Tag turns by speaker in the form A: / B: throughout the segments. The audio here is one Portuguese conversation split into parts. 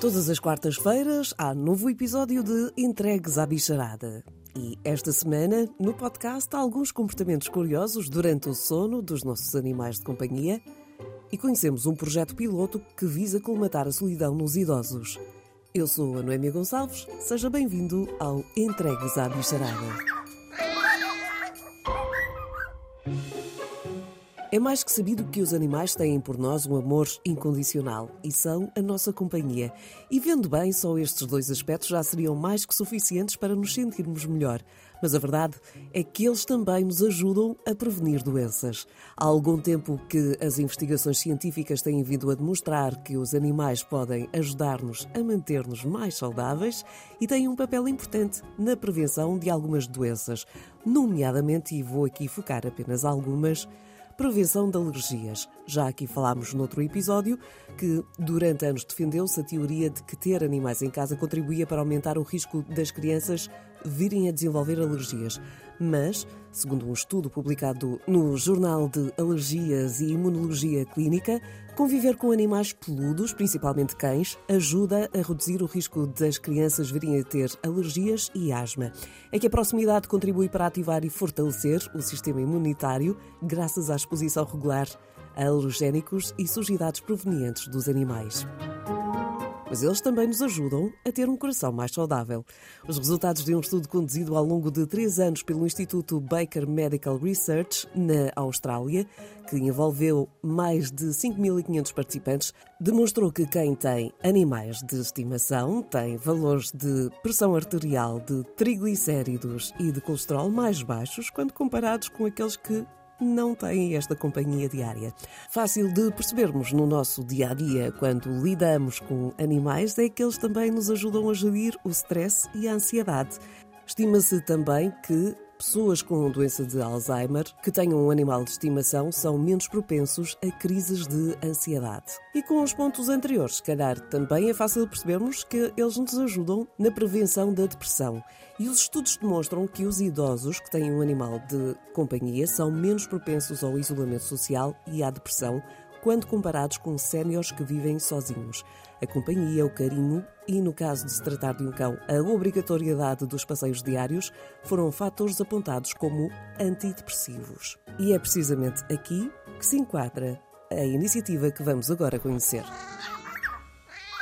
A: Todas as quartas-feiras há novo episódio de Entregues à Bicharada. E esta semana, no podcast, há alguns comportamentos curiosos durante o sono dos nossos animais de companhia e conhecemos um projeto piloto que visa colmatar a solidão nos idosos. Eu sou a Noémia Gonçalves, seja bem-vindo ao Entregues à Bicharada. É mais que sabido que os animais têm por nós um amor incondicional e são a nossa companhia. E vendo bem, só estes dois aspectos já seriam mais que suficientes para nos sentirmos melhor. Mas a verdade é que eles também nos ajudam a prevenir doenças. Há algum tempo que as investigações científicas têm vindo a demonstrar que os animais podem ajudar-nos a manter-nos mais saudáveis e têm um papel importante na prevenção de algumas doenças, nomeadamente, e vou aqui focar apenas algumas, Prevenção de alergias. Já aqui falámos noutro episódio que durante anos defendeu-se a teoria de que ter animais em casa contribuía para aumentar o risco das crianças virem a desenvolver alergias. Mas, segundo um estudo publicado no Jornal de Alergias e Imunologia Clínica, conviver com animais peludos, principalmente cães, ajuda a reduzir o risco das crianças virem a ter alergias e asma. É que a proximidade contribui para ativar e fortalecer o sistema imunitário, graças à exposição regular a alergénicos e sujidades provenientes dos animais mas eles também nos ajudam a ter um coração mais saudável. Os resultados de um estudo conduzido ao longo de três anos pelo Instituto Baker Medical Research, na Austrália, que envolveu mais de 5.500 participantes, demonstrou que quem tem animais de estimação tem valores de pressão arterial, de triglicéridos e de colesterol mais baixos quando comparados com aqueles que não têm esta companhia diária. Fácil de percebermos no nosso dia a dia quando lidamos com animais é que eles também nos ajudam a gerir o stress e a ansiedade. Estima-se também que Pessoas com doença de Alzheimer que tenham um animal de estimação são menos propensos a crises de ansiedade. E com os pontos anteriores, se calhar também é fácil percebermos que eles nos ajudam na prevenção da depressão. E os estudos demonstram que os idosos que têm um animal de companhia são menos propensos ao isolamento social e à depressão quando comparados com séniores que vivem sozinhos. A companhia, o carinho e, no caso de se tratar de um cão, a obrigatoriedade dos passeios diários foram fatores apontados como antidepressivos. E é precisamente aqui que se enquadra a iniciativa que vamos agora conhecer.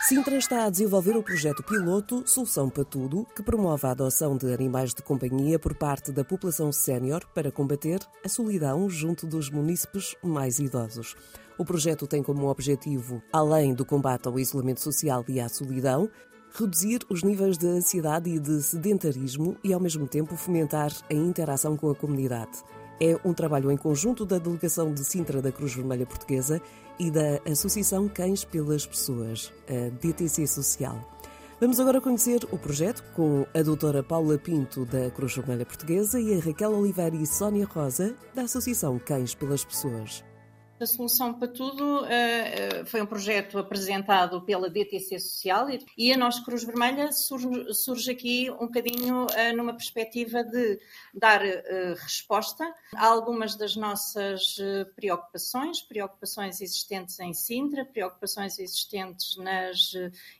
A: Sintra está a desenvolver o projeto piloto Solução para Tudo, que promove a adoção de animais de companhia por parte da população sénior para combater a solidão junto dos munícipes mais idosos. O projeto tem como objetivo, além do combate ao isolamento social e à solidão, reduzir os níveis de ansiedade e de sedentarismo e, ao mesmo tempo, fomentar a interação com a comunidade. É um trabalho em conjunto da Delegação de Sintra da Cruz Vermelha Portuguesa e da Associação Cães pelas Pessoas, a DTC Social. Vamos agora conhecer o projeto com a doutora Paula Pinto, da Cruz Vermelha Portuguesa, e a Raquel Oliveira e Sónia Rosa, da Associação Cães pelas Pessoas.
B: A Solução para Tudo uh, foi um projeto apresentado pela DTC Social e a nossa Cruz Vermelha surge, surge aqui um bocadinho uh, numa perspectiva de dar uh, resposta a algumas das nossas preocupações, preocupações existentes em Sintra, preocupações existentes nas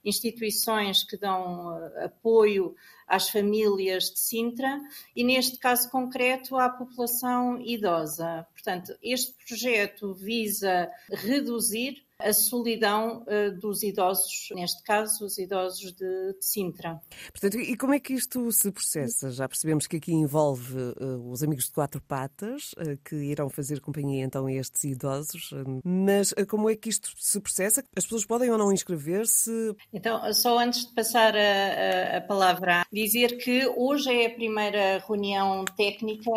B: instituições que dão apoio às famílias de Sintra e, neste caso concreto, à população idosa. Portanto, este projeto visa reduzir a solidão uh, dos idosos, neste caso, os idosos de, de, Sintra.
A: Portanto, e como é que isto se processa? Já percebemos que aqui envolve uh, os amigos de quatro patas, uh, que irão fazer companhia então a estes idosos, mas como é que isto se processa? As pessoas podem ou não inscrever-se?
B: Então, só antes de passar a, a, a, palavra, dizer que hoje é a primeira reunião técnica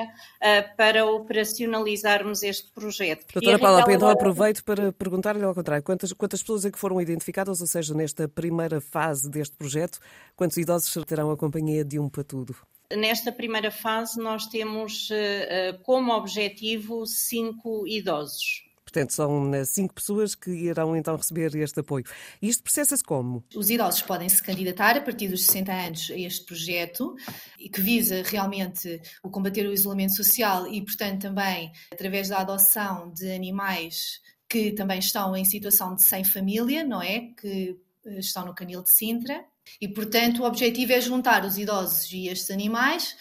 B: para operacionalizarmos este projeto.
A: Doutora Paula, então aproveito para perguntar-lhe ao contrário quantas, quantas pessoas é que foram identificadas, ou seja, nesta primeira fase deste projeto, quantos idosos terão a companhia de um patudo?
B: Nesta primeira fase, nós temos uh, como objetivo cinco idosos.
A: Portanto, são eh, cinco pessoas que irão então receber este apoio. E isto processa-se como?
C: Os idosos podem se candidatar a partir dos 60 anos a este projeto, que visa realmente o combater o isolamento social e, portanto, também através da adoção de animais que também estão em situação de sem família, não é? Que estão no canil de Sintra e, portanto, o objetivo é juntar os idosos e estes animais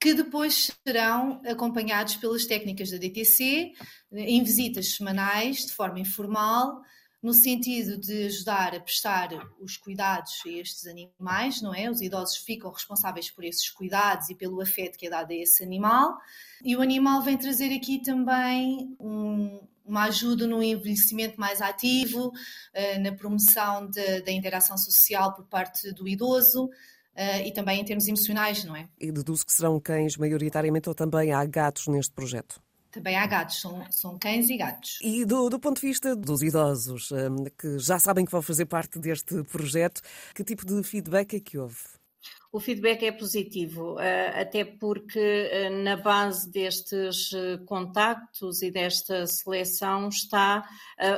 C: que depois serão acompanhados pelas técnicas da DTC em visitas semanais, de forma informal, no sentido de ajudar a prestar os cuidados a estes animais, não é? Os idosos ficam responsáveis por esses cuidados e pelo afeto que é dado a esse animal. E o animal vem trazer aqui também um, uma ajuda no envelhecimento mais ativo, uh, na promoção de, da interação social por parte do idoso. Uh, e também em termos emocionais, não é?
A: E deduzo que serão cães maioritariamente ou também há gatos neste projeto?
C: Também há gatos, são, são cães e gatos.
A: E do, do ponto de vista dos idosos, um, que já sabem que vão fazer parte deste projeto, que tipo de feedback é que houve?
B: O feedback é positivo, eh, até porque eh, na base destes eh, contactos e desta seleção está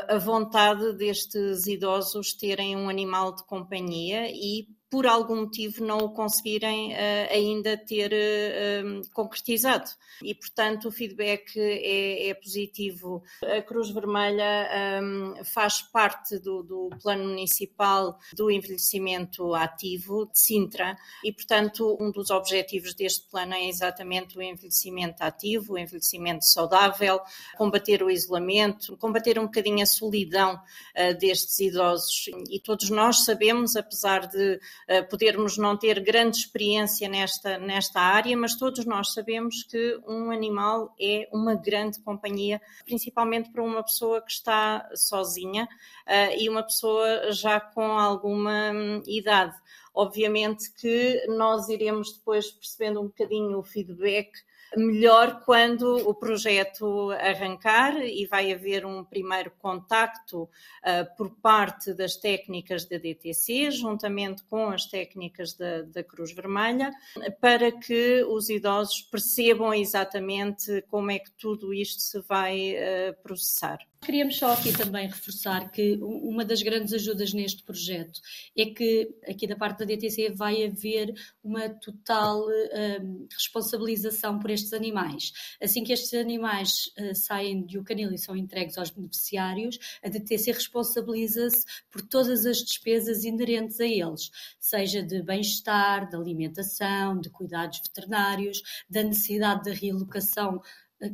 B: a vontade destes idosos terem um animal de companhia e por algum motivo não o conseguirem uh, ainda ter uh, concretizado. E, portanto, o feedback é, é positivo. A Cruz Vermelha um, faz parte do, do, Plano Municipal do Envelhecimento Ativo de Sintra e, portanto, um dos objetivos deste plano é exatamente o envelhecimento ativo, o envelhecimento saudável, combater o isolamento, combater um bocadinho a solidão uh, destes idosos. E todos nós sabemos, apesar de podermos não ter grande experiência nesta, nesta área, mas todos nós sabemos que um animal é uma grande companhia, principalmente para uma pessoa que está sozinha uh, e uma pessoa já com alguma hum, idade. Obviamente que nós iremos depois percebendo um bocadinho o feedback melhor quando o projeto arrancar e vai haver um primeiro contacto uh, por parte das técnicas da DTC, juntamente com as técnicas da, da Cruz Vermelha, para que os idosos percebam exatamente como é que tudo isto se vai uh, processar.
D: Queríamos só aqui também reforçar que uma das grandes ajudas neste projeto é que aqui da parte da DTC vai haver uma total um, responsabilização por estes animais. Assim que estes animais uh, saem de o canil e são entregues aos beneficiários, a DTC responsabiliza-se por todas as despesas inerentes a eles, seja de bem-estar, de alimentação, de cuidados veterinários, da necessidade de realocação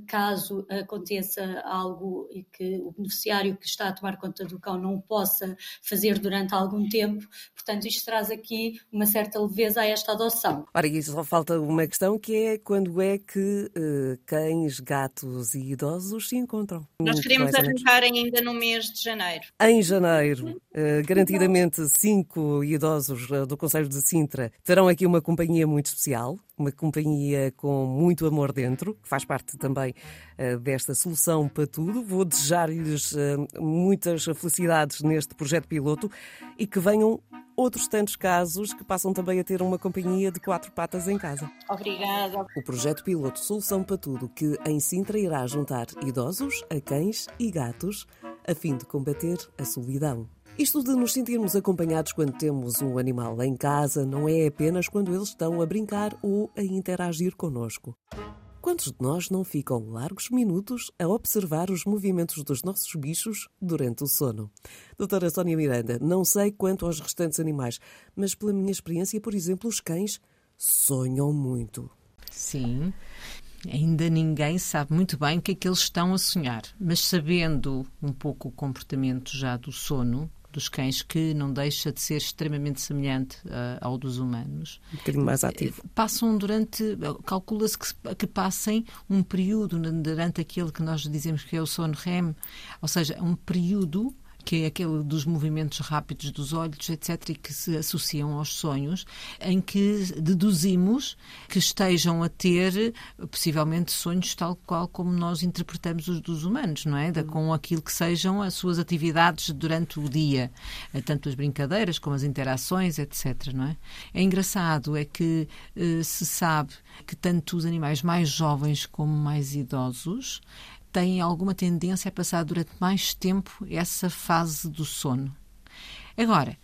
D: caso aconteça algo e que o beneficiário que está a tomar conta do cão não o possa fazer durante algum tempo. Portanto, isto traz aqui uma certa leveza a esta adoção.
A: Ora, e só falta uma questão que é quando é que uh, cães, gatos e idosos se encontram?
B: Nós queremos arrancar ainda no mês de janeiro.
A: Em janeiro, uh, garantidamente cinco idosos uh, do Conselho de Sintra terão aqui uma companhia muito especial, uma companhia com muito amor dentro, que faz parte também uh, desta solução para tudo. Vou desejar-lhes uh, muitas felicidades neste projeto piloto e que venham outros tantos casos que passam também a ter uma companhia de quatro patas em casa.
B: Obrigada.
A: O projeto piloto Solução para Tudo, que em Sintra irá juntar idosos a cães e gatos, a fim de combater a solidão. Isto de nos sentirmos acompanhados quando temos um animal em casa não é apenas quando eles estão a brincar ou a interagir connosco. Quantos de nós não ficam largos minutos a observar os movimentos dos nossos bichos durante o sono? Doutora Sónia Miranda, não sei quanto aos restantes animais, mas pela minha experiência, por exemplo, os cães sonham muito.
E: Sim. Ainda ninguém sabe muito bem o que é que eles estão a sonhar, mas sabendo um pouco o comportamento já do sono, dos cães, que não deixa de ser extremamente semelhante uh, ao dos humanos.
A: Um bocadinho mais ativo.
E: Eh, passam durante, calcula-se que, que passem um período durante aquele que nós dizemos que é o sono REM, ou seja, um período que é aquele dos movimentos rápidos dos olhos, etc., e que se associam aos sonhos, em que deduzimos que estejam a ter possivelmente sonhos tal qual como nós interpretamos os dos humanos, não é? com aquilo que sejam as suas atividades durante o dia, eh, tanto as brincadeiras como as interações, etc., não é? É engraçado é que eh, se sabe que tanto os animais mais jovens como mais idosos têm alguma tendência a passar durante mais tempo essa fase do sono. Agora,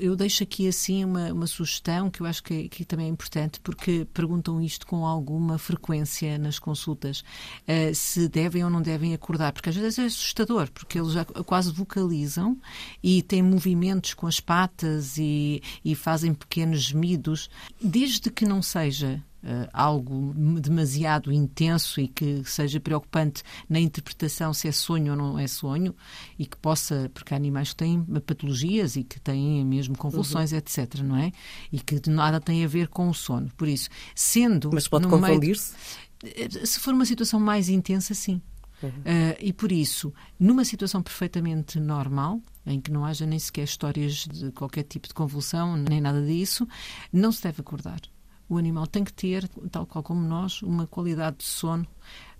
F: Eu deixo aqui assim uma, uma sugestão que eu acho que, que também é importante, porque perguntam isto com alguma frequência nas consultas, uh, se devem ou não devem acordar, porque às vezes é assustador, porque eles já quase vocalizam e têm movimentos com as patas e, e fazem pequenos gemidos, desde que não seja Uh, algo demasiado intenso e que seja preocupante na interpretação se é sonho ou não é sonho e que possa, porque há animais que têm patologias e que têm mesmo convulsões, uhum. etc, não é? E que nada tem a ver com o sono. Por isso, sendo...
A: Mas pode confundir-se?
F: Meio... Se for uma situação mais intensa, sim. Uhum. Uh, e por isso, numa situação perfeitamente normal, em que não haja nem sequer histórias de qualquer tipo de convulsão, nem nada disso, não se deve acordar o animal tem que ter, tal qual como nós, uma qualidade de sono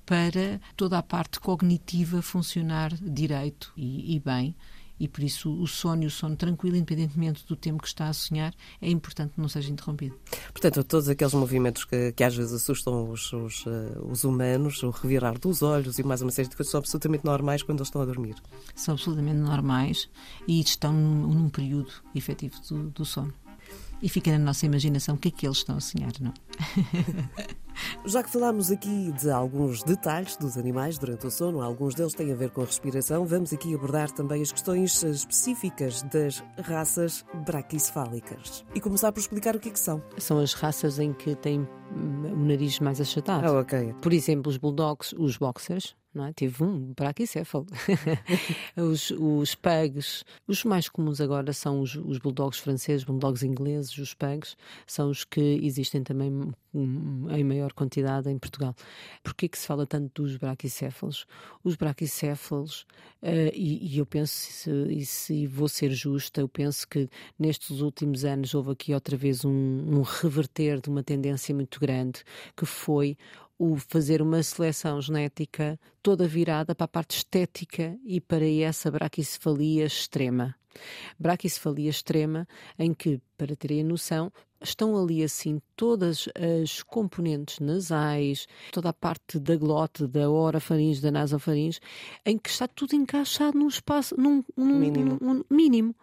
F: para toda a parte cognitiva funcionar direito e, e bem e por isso o sono e o sono tranquilo, independentemente do tempo que está a sonhar, é importante que não seja interrompido.
A: Portanto, todos aqueles movimentos que, que às vezes assustam os, os, uh, os, humanos, o revirar dos olhos e mais uma série de coisas, são absolutamente normais quando eles estão a dormir.
F: São absolutamente normais e estão num, num período efetivo do, do sono e fica na nossa imaginação o que é que eles estão a sonhar, não?
A: Já que falámos aqui de alguns detalhes dos animais durante o sono, alguns deles têm a ver com a respiração, vamos aqui abordar também as questões específicas das raças braquicefálicas. E começar por explicar o que, é que são.
E: São as raças em que têm o nariz mais achatado.
A: Ah, ok.
E: Por exemplo, os bulldogs, os boxers, é? Tive um braquicéfalo. os, os pugs, os mais comuns agora são os, os bulldogs franceses, bulldogs ingleses, os pugs, são os que existem também em maior quantidade em Portugal. Por que se fala tanto dos braquicéfalos? Os braquicéfalos, uh, e, e, eu penso, e se vou ser justa, eu penso que nestes últimos anos houve aqui outra vez um, um reverter de uma tendência muito grande, que foi o fazer uma seleção genética toda virada para a parte estética e para essa braquicefalia extrema. Braquicefalia extrema em que, para terem noção, estão ali assim todas as componentes nasais, toda a parte da glote, da orofaringe, da nasofaringe, em que está tudo encaixado num espaço, num, num
A: mínimo.
E: Num, mínimo.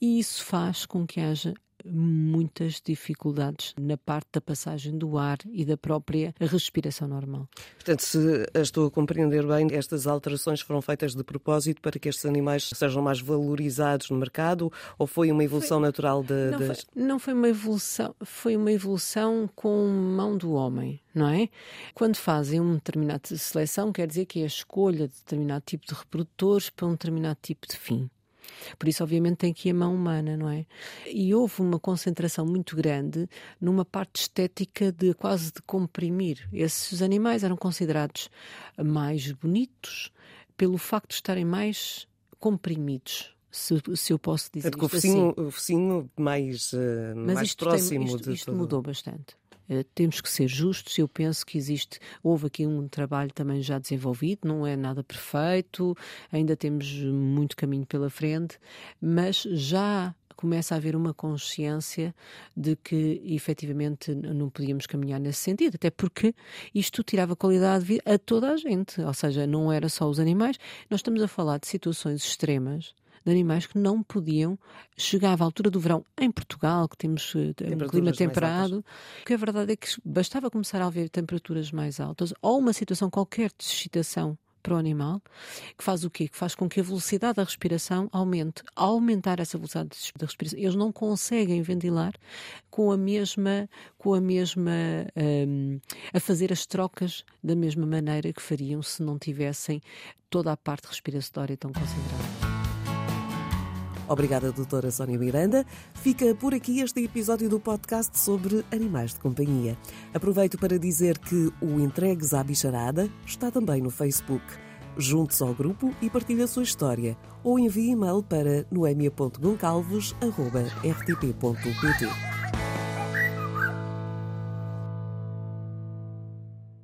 E: E isso faz com que haja muitas dificuldades na parte da passagem do ar e da própria respiração normal.
A: Portanto, se estou a compreender bem, estas alterações foram feitas de propósito para que estes animais sejam mais valorizados no mercado ou foi uma evolução foi, natural de,
E: não,
A: das...
E: foi, não foi uma evolução, foi uma evolução com mão do homem, não é? Quando fazem uma determinada seleção, quer dizer que é a escolha de determinado tipo de reprodutores para um determinado tipo de fim. Por isso, obviamente, tem aqui a mão humana, não é? E houve uma concentração muito grande numa parte estética de quase de comprimir. Esses animais eram considerados mais bonitos pelo facto de estarem mais comprimidos. Se, se eu posso dizer é
A: o focinho, assim. o focinho mais, uh, mais próximo
E: tem, isto,
A: de
E: isto mudou bastante. Eh, temos que ser justos. Eu penso que existe, houve aqui um trabalho também já desenvolvido, não é nada perfeito, ainda temos muito caminho pela frente, mas já começa a haver uma consciência de que efetivamente não podíamos caminhar nesse sentido, até porque isto tirava qualidade de vida a toda a gente, ou seja, não era só os animais. Nós estamos a falar de situações extremas de animais que não podiam. Chegava à altura do verão em Portugal, que temos eh, um clima temperado, que a verdade é que bastava começar a haver temperaturas mais altas ou uma situação qualquer de excitação para o animal, que faz o quê? Que faz com que a velocidade da respiração aumente. Ao aumentar essa velocidade da respiração, eles não conseguem ventilar com a mesma, com a mesma, um, a fazer as trocas da mesma maneira que fariam se não tivessem toda a parte respiratória tão concentrada.
A: Obrigada, doutora Sónia Miranda. Fica por aqui este episódio do podcast sobre animais de companhia. Aproveito para dizer que o Entregues à Bicharada está também no Facebook. Junte-se ao grupo e partilhe a sua história ou envie e-mail para noemia.goncalves.rtp.pt.